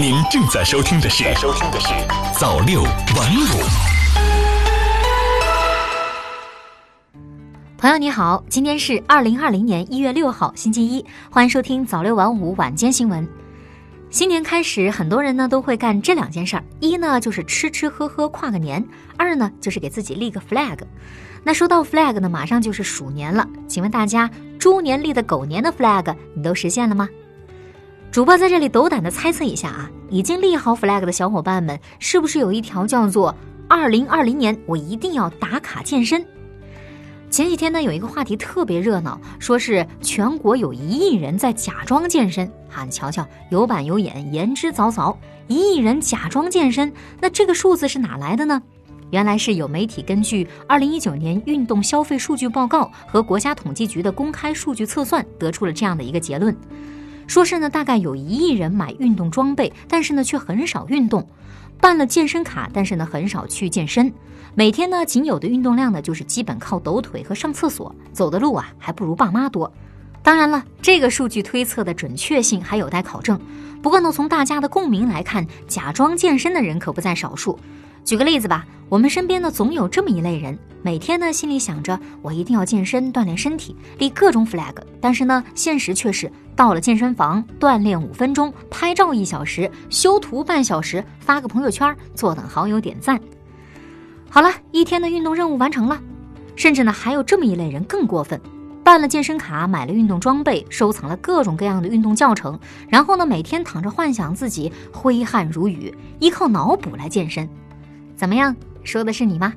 您正在收听的是《收听的是早六晚五》。朋友你好，今天是二零二零年一月六号，星期一，欢迎收听早六晚五晚间新闻。新年开始，很多人呢都会干这两件事儿：一呢就是吃吃喝喝跨个年；二呢就是给自己立个 flag。那说到 flag 呢，马上就是鼠年了，请问大家猪年立的狗年的 flag 你都实现了吗？主播在这里斗胆的猜测一下啊，已经立好 flag 的小伙伴们，是不是有一条叫做“二零二零年我一定要打卡健身”？前几天呢，有一个话题特别热闹，说是全国有一亿人在假装健身。哈，你瞧瞧，有板有眼，言之凿凿，一亿人假装健身，那这个数字是哪来的呢？原来是有媒体根据二零一九年运动消费数据报告和国家统计局的公开数据测算，得出了这样的一个结论。说是呢，大概有一亿人买运动装备，但是呢却很少运动；办了健身卡，但是呢很少去健身。每天呢仅有的运动量呢就是基本靠抖腿和上厕所，走的路啊还不如爸妈多。当然了，这个数据推测的准确性还有待考证。不过呢，从大家的共鸣来看，假装健身的人可不在少数。举个例子吧，我们身边呢总有这么一类人，每天呢心里想着我一定要健身锻炼身体，立各种 flag，但是呢现实却是到了健身房锻炼五分钟，拍照一小时，修图半小时，发个朋友圈，坐等好友点赞。好了，一天的运动任务完成了。甚至呢还有这么一类人更过分，办了健身卡，买了运动装备，收藏了各种各样的运动教程，然后呢每天躺着幻想自己挥汗如雨，依靠脑补来健身。怎么样？说的是你吗？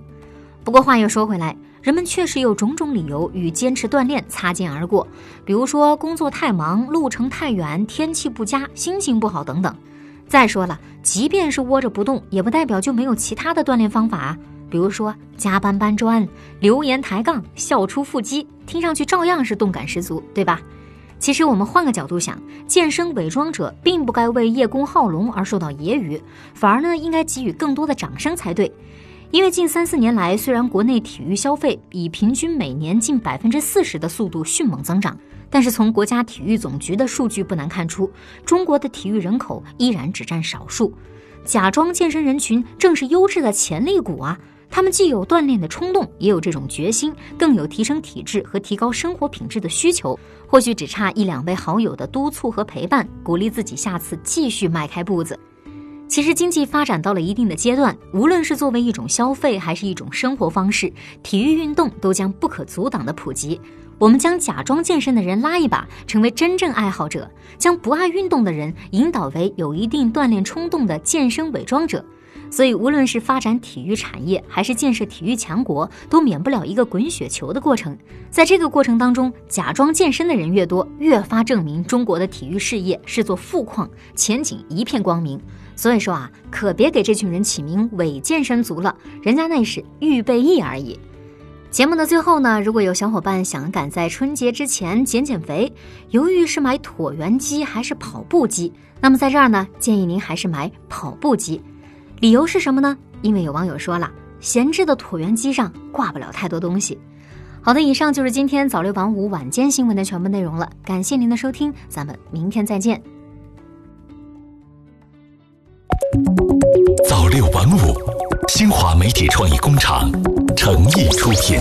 不过话又说回来，人们确实有种种理由与坚持锻炼擦肩而过，比如说工作太忙、路程太远、天气不佳、心情不好等等。再说了，即便是窝着不动，也不代表就没有其他的锻炼方法。比如说加班搬砖、留言抬杠、笑出腹肌，听上去照样是动感十足，对吧？其实我们换个角度想，健身伪装者并不该为叶公好龙而受到揶揄，反而呢应该给予更多的掌声才对。因为近三四年来，虽然国内体育消费以平均每年近百分之四十的速度迅猛增长，但是从国家体育总局的数据不难看出，中国的体育人口依然只占少数。假装健身人群正是优质的潜力股啊！他们既有锻炼的冲动，也有这种决心，更有提升体质和提高生活品质的需求。或许只差一两位好友的督促和陪伴，鼓励自己下次继续迈开步子。其实，经济发展到了一定的阶段，无论是作为一种消费，还是一种生活方式，体育运动都将不可阻挡的普及。我们将假装健身的人拉一把，成为真正爱好者；将不爱运动的人引导为有一定锻炼冲动的健身伪装者。所以，无论是发展体育产业，还是建设体育强国，都免不了一个滚雪球的过程。在这个过程当中，假装健身的人越多，越发证明中国的体育事业是座富矿，前景一片光明。所以说啊，可别给这群人起名“伪健身族”了，人家那是预备役而已。节目的最后呢，如果有小伙伴想赶在春节之前减减肥，犹豫是买椭圆机还是跑步机，那么在这儿呢，建议您还是买跑步机。理由是什么呢？因为有网友说了，闲置的椭圆机上挂不了太多东西。好的，以上就是今天早六晚五晚间新闻的全部内容了。感谢您的收听，咱们明天再见。早六晚五，新华媒体创意工厂诚意出品。